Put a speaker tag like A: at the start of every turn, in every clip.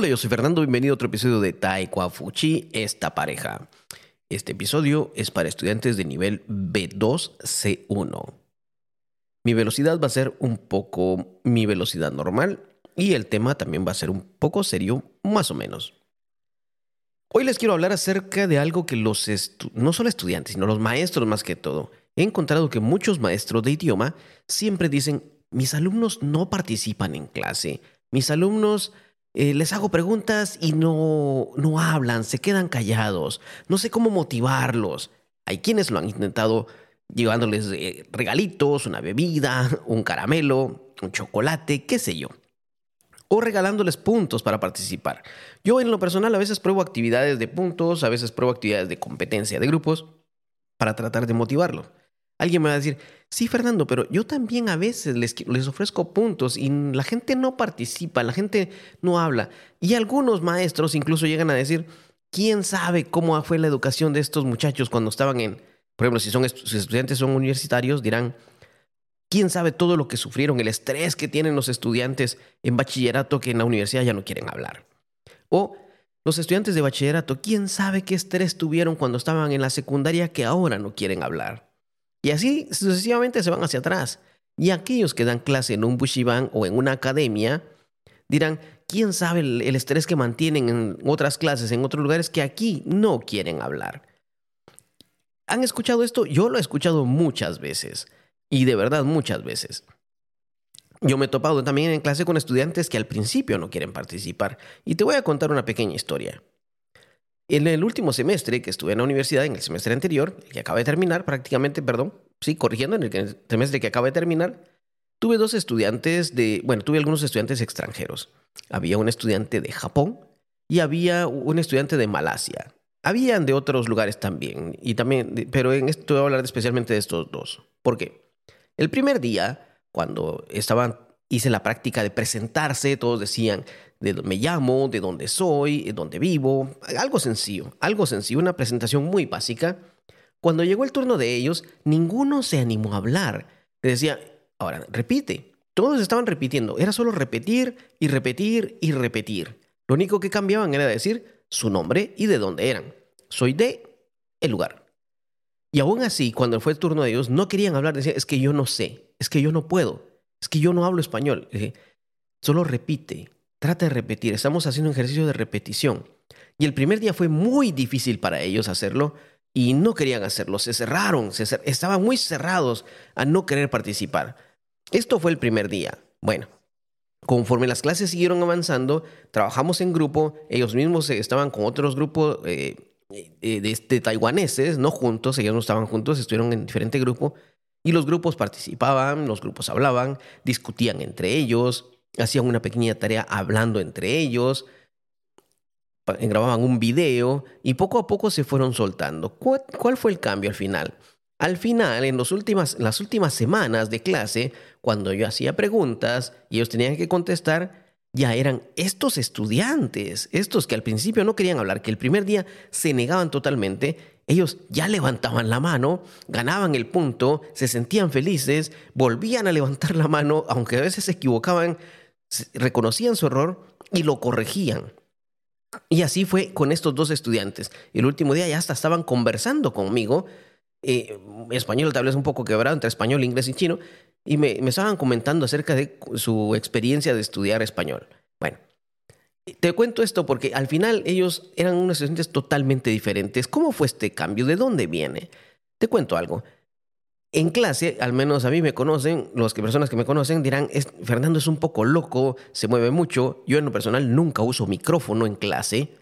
A: Hola, yo soy Fernando, bienvenido a otro episodio de Taekwafuchi, esta pareja. Este episodio es para estudiantes de nivel B2C1. Mi velocidad va a ser un poco mi velocidad normal y el tema también va a ser un poco serio, más o menos. Hoy les quiero hablar acerca de algo que los no solo estudiantes, sino los maestros más que todo. He encontrado que muchos maestros de idioma siempre dicen, mis alumnos no participan en clase, mis alumnos eh, les hago preguntas y no, no hablan, se quedan callados. No sé cómo motivarlos. Hay quienes lo han intentado llevándoles eh, regalitos, una bebida, un caramelo, un chocolate, qué sé yo. O regalándoles puntos para participar. Yo en lo personal a veces pruebo actividades de puntos, a veces pruebo actividades de competencia de grupos para tratar de motivarlo. Alguien me va a decir, sí, Fernando, pero yo también a veces les, les, ofrezco puntos y la gente no participa, la gente no habla. Y algunos maestros incluso llegan a decir, ¿quién sabe cómo fue la educación de estos muchachos cuando estaban en, por ejemplo, si son estudiantes son universitarios, dirán, ¿quién sabe todo lo que sufrieron, el estrés que tienen los estudiantes en bachillerato que en la universidad ya no quieren hablar? O los estudiantes de bachillerato, ¿quién sabe qué estrés tuvieron cuando estaban en la secundaria que ahora no quieren hablar? Y así sucesivamente se van hacia atrás. Y aquellos que dan clase en un bushiban o en una academia dirán, ¿quién sabe el, estrés que mantienen en otras clases, en otros lugares que aquí no quieren hablar? ¿Han escuchado esto? Yo lo he escuchado muchas veces. Y de verdad muchas veces. Yo me he topado también en clase con estudiantes que al principio no quieren participar. Y te voy a contar una pequeña historia. En el último semestre que estuve en la universidad, en el semestre anterior, que acaba de terminar prácticamente, perdón, sí, corrigiendo, en el semestre que acaba de terminar, tuve dos estudiantes de, bueno, tuve algunos estudiantes extranjeros. Había un estudiante de Japón y había un estudiante de Malasia. Habían de otros lugares también, y también, pero en esto voy a hablar especialmente de estos dos. ¿Por qué? El primer día, cuando estaban, hice la práctica de presentarse, todos decían, de dónde me llamo, de dónde soy, de dónde vivo, algo sencillo, algo sencillo, una presentación muy básica. Cuando llegó el turno de ellos, ninguno se animó a hablar. Decía, ahora, repite. Todos estaban repitiendo, era solo repetir y repetir y repetir. Lo único que cambiaban era decir su nombre y de dónde eran. Soy de el lugar. Y aún así, cuando fue el turno de ellos, no querían hablar, decían, es que yo no sé, es que yo no puedo, es que yo no hablo español. solo repite, Trata de repetir, estamos haciendo un ejercicio de repetición. Y el primer día fue muy difícil para ellos hacerlo y no querían hacerlo, se cerraron, estaban muy cerrados a no querer participar. Esto fue el primer día. Bueno, conforme las clases siguieron avanzando, trabajamos en grupo, ellos mismos estaban con otros grupos eh, eh, de, taiwaneses, no juntos, ellos no estaban juntos, estuvieron en diferente grupo, y los grupos participaban, los grupos hablaban, discutían entre ellos, hacían una pequeña tarea hablando entre ellos, grababan un video y poco a poco se fueron soltando. ¿Cuál, fue el cambio al final? Al final, en las últimas semanas de clase, cuando yo hacía preguntas y ellos tenían que contestar, ya eran estos estudiantes, estos que al principio no querían hablar, que el primer día se negaban totalmente, ellos ya levantaban la mano, ganaban el punto, se sentían felices, volvían a levantar la mano, aunque a veces se equivocaban reconocían su error y lo corregían. Y así fue con estos dos estudiantes. El último día ya hasta estaban conversando conmigo. Eh, español tal vez un poco quebrado entre español, inglés y chino. Y me, me estaban comentando acerca de su experiencia de estudiar español. Bueno, te cuento esto porque al final ellos eran unos estudiantes totalmente diferentes. ¿Cómo fue este cambio? ¿De dónde viene? Te cuento algo. En clase, al menos a mí me conocen, las personas que me conocen dirán, Fernando es un poco loco, se mueve mucho. Yo en lo personal nunca uso micrófono en clase.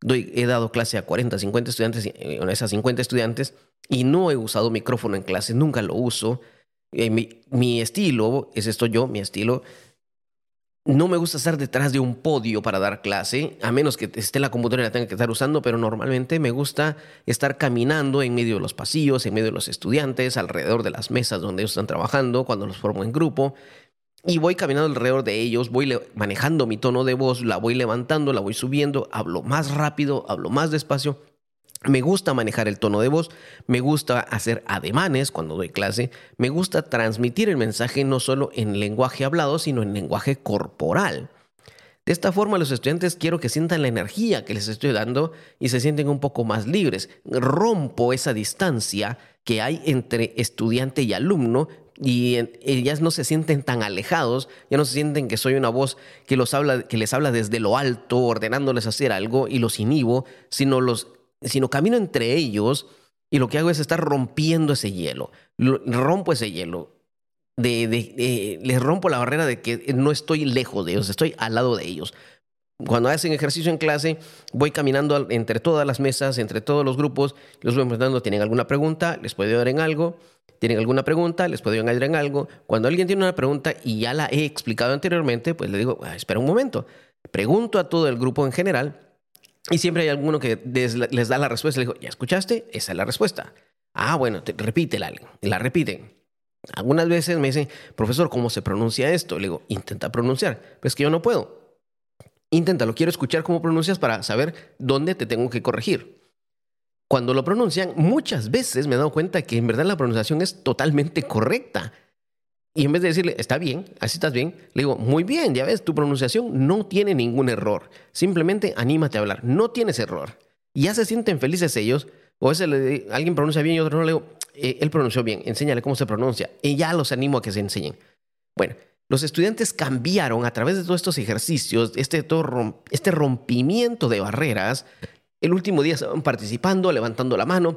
A: Doy, he dado clase a 40, 50 estudiantes, eh, esas 50 estudiantes, y no he usado micrófono en clase, nunca lo uso. Eh, mi estilo, es esto yo, mi estilo, no me gusta estar detrás de un podio para dar clase, a menos que esté la computadora y la tenga que estar usando, pero normalmente me gusta estar caminando en medio de los pasillos, en medio de los estudiantes, alrededor de las mesas donde ellos están trabajando, cuando los formo en grupo. Y voy caminando alrededor de ellos, voy manejando mi tono de voz, la voy levantando, la voy subiendo, hablo más rápido, hablo más despacio me gusta manejar el tono de voz, me gusta hacer ademanes cuando doy clase, me gusta transmitir el mensaje no solo en lenguaje hablado, sino en lenguaje corporal. De esta forma los estudiantes quiero que sientan la energía que les estoy dando y se sienten un poco más libres. Rompo esa distancia que hay entre estudiante y alumno y ellas no se sienten tan alejados, ya no se sienten que soy una voz que, los habla, que les habla desde lo alto, ordenándoles hacer algo y los inhibo, sino, los, sino camino entre ellos y lo que hago es estar rompiendo ese hielo. Rompo ese hielo. Les rompo la barrera de que no estoy lejos de ellos, estoy al lado de ellos. Cuando hacen ejercicio en clase, voy caminando entre todas las mesas, entre todos los grupos, los voy preguntando, ¿tienen alguna pregunta? ¿Les puedo ayudar en algo? ¿Tienen alguna pregunta? ¿Les puedo ayudar en algo? Cuando alguien tiene una pregunta y ya la he explicado anteriormente, pues le digo, ah, espera un momento. Pregunto a todo el grupo en general y siempre hay alguno que les da la respuesta. Le digo, ¿ya escuchaste? Esa es la respuesta. Ah, bueno, repítela. La repiten. Algunas veces me dicen, profesor, ¿cómo se pronuncia esto? Le digo, intenta pronunciar. Pues que yo no puedo. Inténtalo, quiero escuchar cómo pronuncias para saber dónde te tengo que corregir. Cuando lo pronuncian, muchas veces me he dado cuenta que en verdad la pronunciación es totalmente correcta. Y en vez de decirle, está bien, así estás bien, le digo, muy bien, ya ves, tu pronunciación no tiene ningún error. Simplemente anímate a hablar, no tienes error. Y ya se sienten felices ellos. O a veces alguien pronuncia bien y otro no, le digo, eh, él pronunció bien, enséñale cómo se pronuncia. Y ya los animo a que se enseñen. Bueno, los estudiantes cambiaron a través de todos estos ejercicios, este, este rompimiento de barreras. El último día estaban participando, levantando la mano,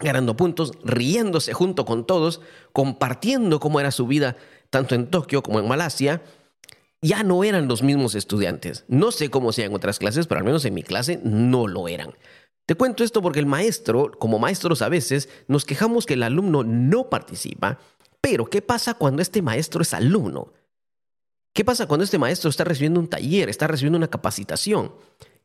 A: ganando puntos, riéndose junto con todos, compartiendo cómo era su vida tanto en Tokio como en Malasia. Ya no eran los mismos estudiantes. No sé cómo sea en otras clases, pero al menos en mi clase no lo eran. Te cuento esto porque el maestro, como maestros a veces, nos quejamos que el alumno no participa pero, ¿qué pasa cuando este maestro es alumno? ¿Qué pasa cuando este maestro está recibiendo un taller, está recibiendo una capacitación?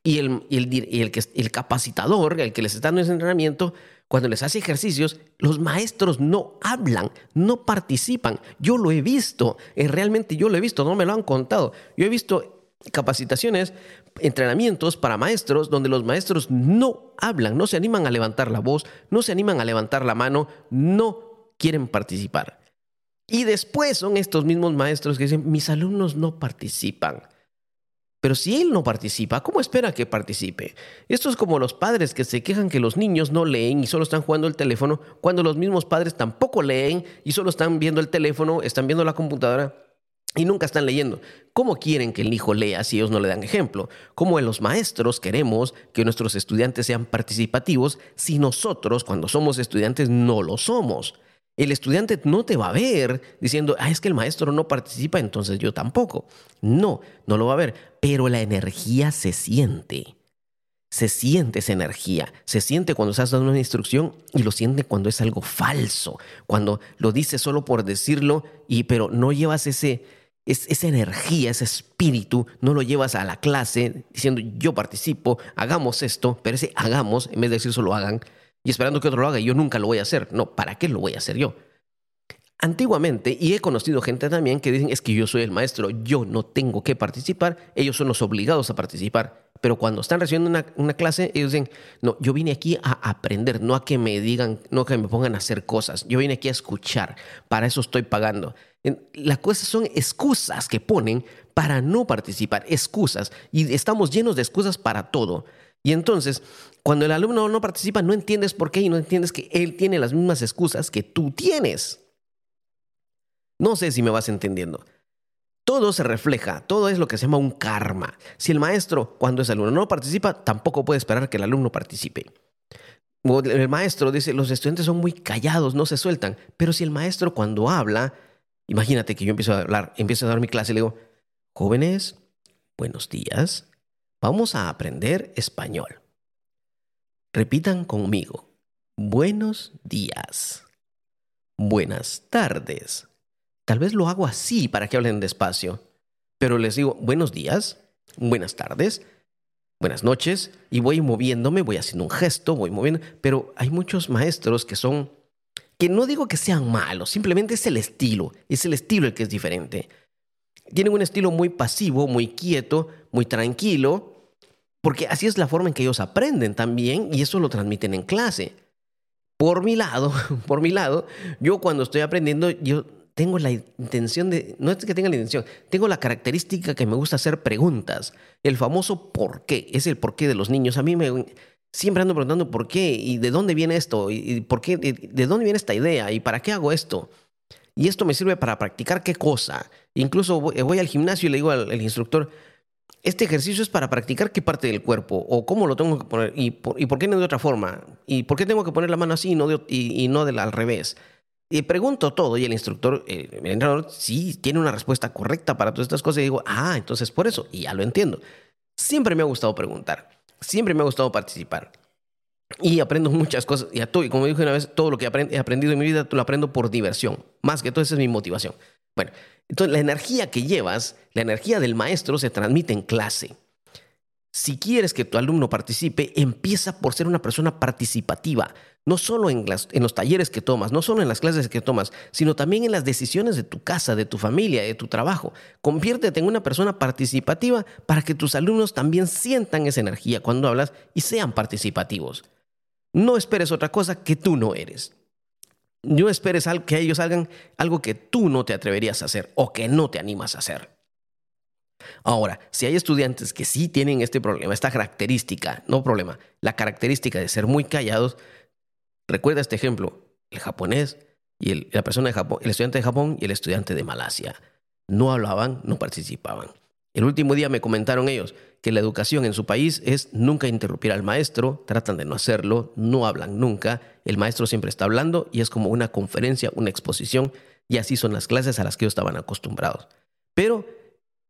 A: Y el, el, el, capacitador, el que les está dando ese entrenamiento, cuando les hace ejercicios, los maestros no hablan, no participan. Yo lo he visto, eh, realmente yo lo he visto, no me lo han contado. Yo he visto capacitaciones, entrenamientos para maestros donde los maestros no hablan, no se animan a levantar la voz, no se animan a levantar la mano, no quieren participar. Y después son estos mismos maestros que dicen, mis alumnos no participan. Pero si él no participa, ¿cómo espera que participe? Esto es como los padres que se quejan que los niños no leen y solo están jugando el teléfono, cuando los mismos padres tampoco leen y solo están viendo el teléfono, están viendo la computadora y nunca están leyendo. ¿Cómo quieren que el hijo lea si ellos no le dan ejemplo? ¿Cómo los maestros queremos que nuestros estudiantes sean participativos si nosotros, cuando somos estudiantes, no lo somos? El estudiante no te va a ver diciendo, ah, es que el maestro no participa, entonces yo tampoco. No, no lo va a ver, pero la energía se siente. Se siente esa energía, se siente cuando estás dando una instrucción y lo siente cuando es algo falso, cuando lo dices solo por decirlo y pero no llevas ese, esa energía, ese espíritu, no lo llevas a la clase diciendo yo participo, hagamos esto, pero ese hagamos, en vez de decir solo hagan, y esperando que otro lo haga y yo nunca lo voy a hacer. No, ¿para qué lo voy a hacer yo? Antiguamente, y he conocido gente también que dicen, es que yo soy el maestro, yo no tengo que participar, ellos son los obligados a participar. Pero cuando están recibiendo una, una, clase, ellos dicen, no, yo vine aquí a aprender, no a que me digan, no a que me pongan a hacer cosas, yo vine aquí a escuchar, para eso estoy pagando. Las cosas son excusas que ponen para no participar, excusas, y estamos llenos de excusas para todo. Y entonces, cuando el alumno no participa, no entiendes por qué y no entiendes que él tiene las mismas excusas que tú tienes. No sé si me vas entendiendo. Todo se refleja, todo es lo que se llama un karma. Si el maestro, cuando ese alumno no participa, tampoco puede esperar que el alumno participe. El maestro dice, los estudiantes son muy callados, no se sueltan. Pero si el maestro cuando habla, imagínate que yo empiezo a hablar, empiezo a dar mi clase y le digo, jóvenes, buenos días, Vamos a aprender español. Repitan conmigo. Buenos días. Buenas tardes. Tal vez lo hago así para que hablen despacio. Pero les digo buenos días, buenas tardes, buenas noches y voy moviéndome, voy haciendo un gesto, voy moviendo. Pero hay muchos maestros que son, que no digo que sean malos, simplemente es el estilo, es el estilo el que es diferente. Tienen un estilo muy pasivo, muy quieto, muy tranquilo, porque así es la forma en que ellos aprenden también y eso lo transmiten en clase. Por mi lado, por mi lado, yo cuando estoy aprendiendo, yo tengo la intención de, no es que tenga la intención, tengo la característica que me gusta hacer preguntas. El famoso por qué, es el por qué de los niños. A mí me, siempre ando preguntando por qué y de dónde viene esto y por qué, de, dónde viene esta idea y para qué hago esto. Y esto me sirve para practicar qué cosa. Incluso voy, al gimnasio y le digo al, instructor, este ejercicio es para practicar qué parte del cuerpo o cómo lo tengo que poner y por, qué no de otra forma y por qué tengo que poner la mano así y no, y, no del al revés. Y pregunto todo y el instructor, eh, el entrenador, sí tiene una respuesta correcta para todas estas cosas y digo, ah, entonces por eso, y ya lo entiendo. Siempre me ha gustado preguntar, siempre me ha gustado participar. Y aprendo muchas cosas. Y, a todo, y como dije una vez, todo lo que he aprendido en mi vida lo aprendo por diversión. Más que todo, esa es mi motivación. Bueno, entonces la energía que llevas, la energía del maestro se transmite en clase. Si quieres que tu alumno participe, empieza por ser una persona participativa, no solo en, en, los talleres que tomas, no solo en las clases que tomas, sino también en las decisiones de tu casa, de tu familia, de tu trabajo. Conviértete en una persona participativa para que tus alumnos también sientan esa energía cuando hablas y sean participativos. No esperes otra cosa que tú no eres. No esperes que ellos hagan algo que tú no te atreverías a hacer o que no te animas a hacer. Ahora, si hay estudiantes que sí tienen este problema, esta característica, no problema, la característica de ser muy callados, recuerda este ejemplo, el japonés y la persona de Japón, el estudiante de Japón y el estudiante de Malasia. No hablaban, no participaban. El último día me comentaron ellos que la educación en su país es nunca interrumpir al maestro, tratan de no hacerlo, no hablan nunca, el maestro siempre está hablando y es como una conferencia, una exposición, y así son las clases a las que ellos estaban acostumbrados. Pero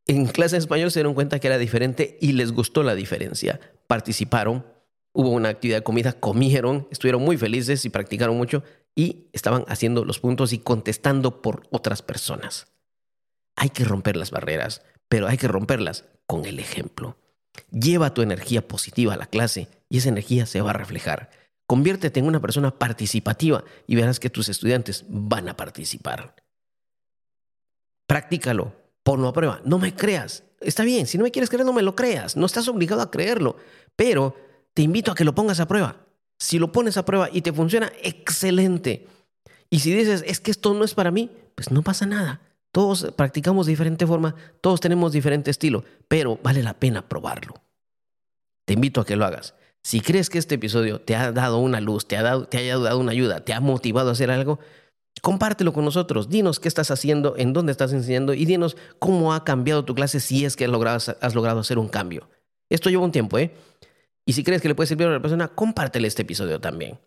A: en clase de español se dieron cuenta que era diferente y les gustó la diferencia. Participaron, hubo una actividad de comida, comieron, estuvieron muy felices y practicaron mucho y estaban haciendo los puntos y contestando por otras personas. Hay que romper las barreras pero hay que romperlas con el ejemplo. Lleva tu energía positiva a la clase y esa energía se va a reflejar. Conviértete en una persona participativa y verás que tus estudiantes van a participar. Practícalo, ponlo a prueba. No me creas. Está bien, si no me quieres creer, no me lo creas. No estás obligado a creerlo, pero te invito a que lo pongas a prueba. Si lo pones a prueba y te funciona, excelente. Y si dices, es que esto no es para mí, pues no pasa nada. Todos practicamos de diferente forma, todos tenemos diferente estilo, pero vale la pena probarlo. Te invito a que lo hagas. Si crees que este episodio te ha dado una luz, te, ha dado, te haya dado una ayuda, te ha motivado a hacer algo, compártelo con nosotros. Dinos qué estás haciendo, en dónde estás enseñando y dinos cómo ha cambiado tu clase si es que has logrado, has logrado hacer un cambio. Esto lleva un tiempo, ¿eh? Y si crees que le puede servir a otra persona, compártele este episodio también.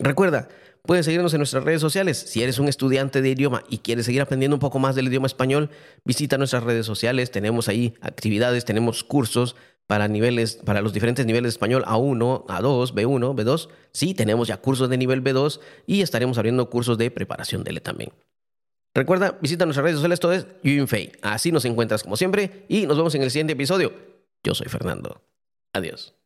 A: Recuerda, puedes seguirnos en nuestras redes sociales. Si eres un estudiante de idioma y quieres seguir aprendiendo un poco más del idioma español, visita nuestras redes sociales. Tenemos ahí actividades, tenemos cursos para niveles, para los diferentes niveles de español A1, A2, B1, B2. Sí, tenemos ya cursos de nivel B2 y estaremos abriendo cursos de preparación de L también. Recuerda, visita nuestras redes sociales, todo es Yunfei. Así nos encuentras como siempre y nos vemos en el siguiente episodio. Yo soy Fernando. Adiós.